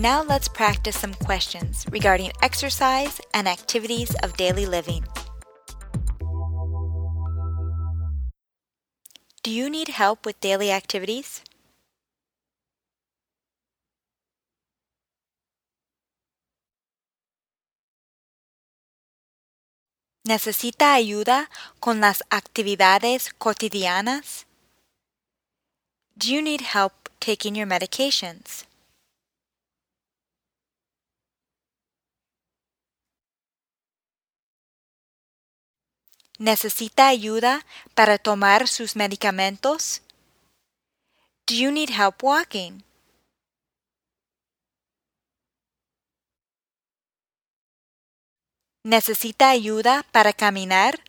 Now let's practice some questions regarding exercise and activities of daily living. Do you need help with daily activities? ¿Necesita ayuda con las actividades cotidianas? Do you need help taking your medications? ¿Necesita ayuda para tomar sus medicamentos? Do you need help walking? ¿Necesita ayuda para caminar?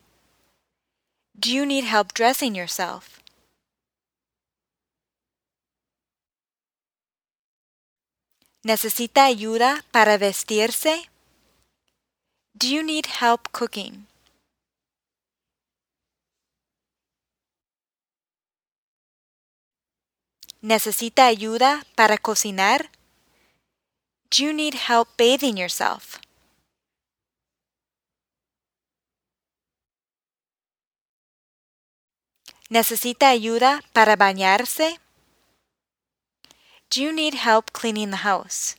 Do you need help dressing yourself? ¿Necesita ayuda para vestirse? Do you need help cooking? ¿Necesita ayuda para cocinar? Do you need help bathing yourself? ¿Necesita ayuda para bañarse? Do you need help cleaning the house?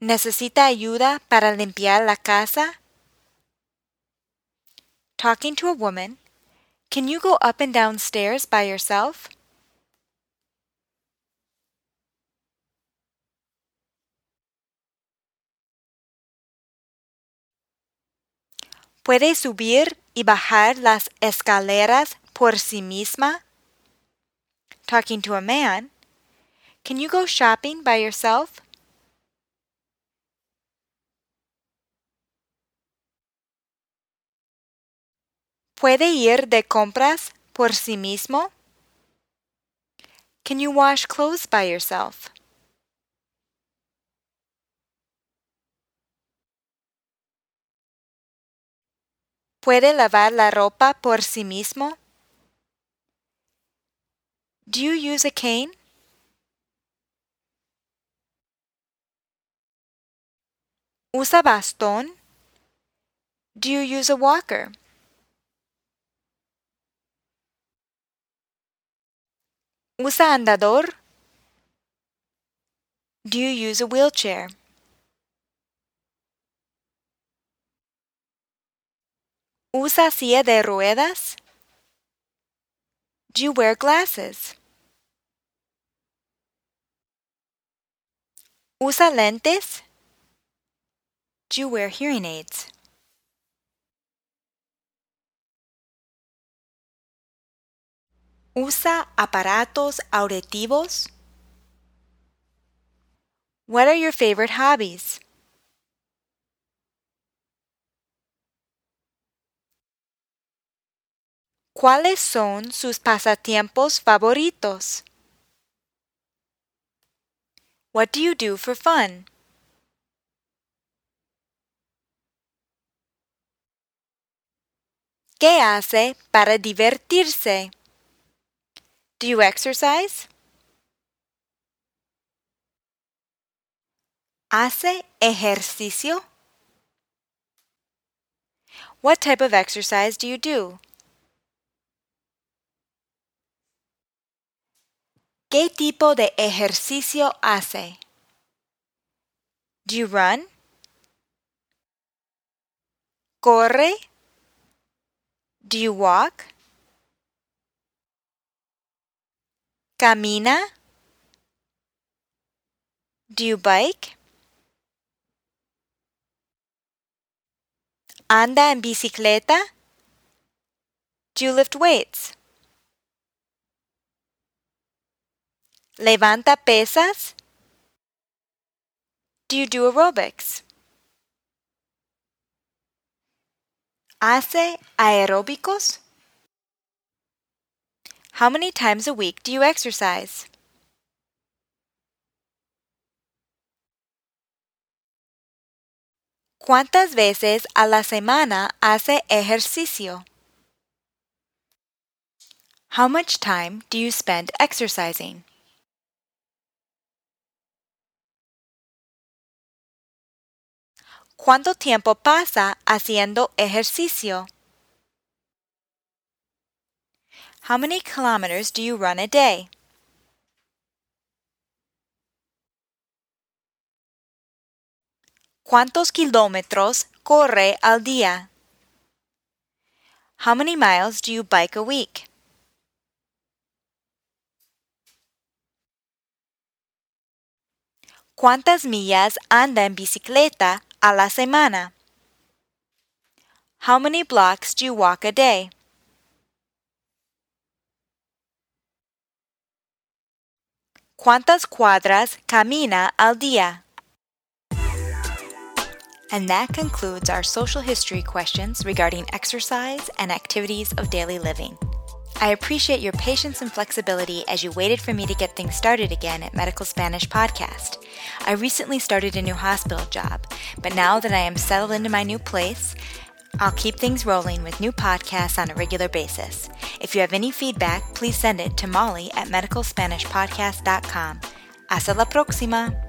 ¿Necesita ayuda para limpiar la casa? Talking to a woman, can you go up and down stairs by yourself? ¿Puede subir y bajar las escaleras por sí misma? Talking to a man, can you go shopping by yourself? ¿Puede ir de compras por sí mismo? Can you wash clothes by yourself? ¿Puede lavar la ropa por sí mismo? Do you use a cane? ¿Usa bastón? Do you use a walker? ¿Usa andador? Do you use a wheelchair? ¿Usa silla de ruedas? Do you wear glasses? ¿Usa lentes? Do you wear hearing aids? ¿Usa aparatos auditivos? What are your favorite hobbies? ¿Cuáles son sus pasatiempos favoritos? What do you do for fun? ¿Qué hace para divertirse? Do you exercise? ¿Hace ejercicio? What type of exercise do you do? ¿Qué tipo de ejercicio hace? Do you run? ¿Corre? Do you walk? ¿Camina? Do you bike? ¿Anda en bicicleta? Do you lift weights? ¿Levanta pesas? Do you do aerobics? ¿Hace aeróbicos? How many times a week do you exercise? ¿Cuántas veces a la semana hace ejercicio? How much time do you spend exercising? ¿Cuánto tiempo pasa haciendo ejercicio? How many kilometers do you run a day? ¿Cuántos kilómetros corre al día? How many miles do you bike a week? ¿Cuántas millas anda en bicicleta a la semana? How many blocks do you walk a day? ¿Cuántas cuadras camina al día? And that concludes our social history questions regarding exercise and activities of daily living. I appreciate your patience and flexibility as you waited for me to get things started again at Medical Spanish Podcast. I recently started a new hospital job, but now that I am settled into my new place, I'll keep things rolling with new podcasts on a regular basis. If you have any feedback, please send it to Molly at medicalspanishpodcast.com. Hasta la próxima!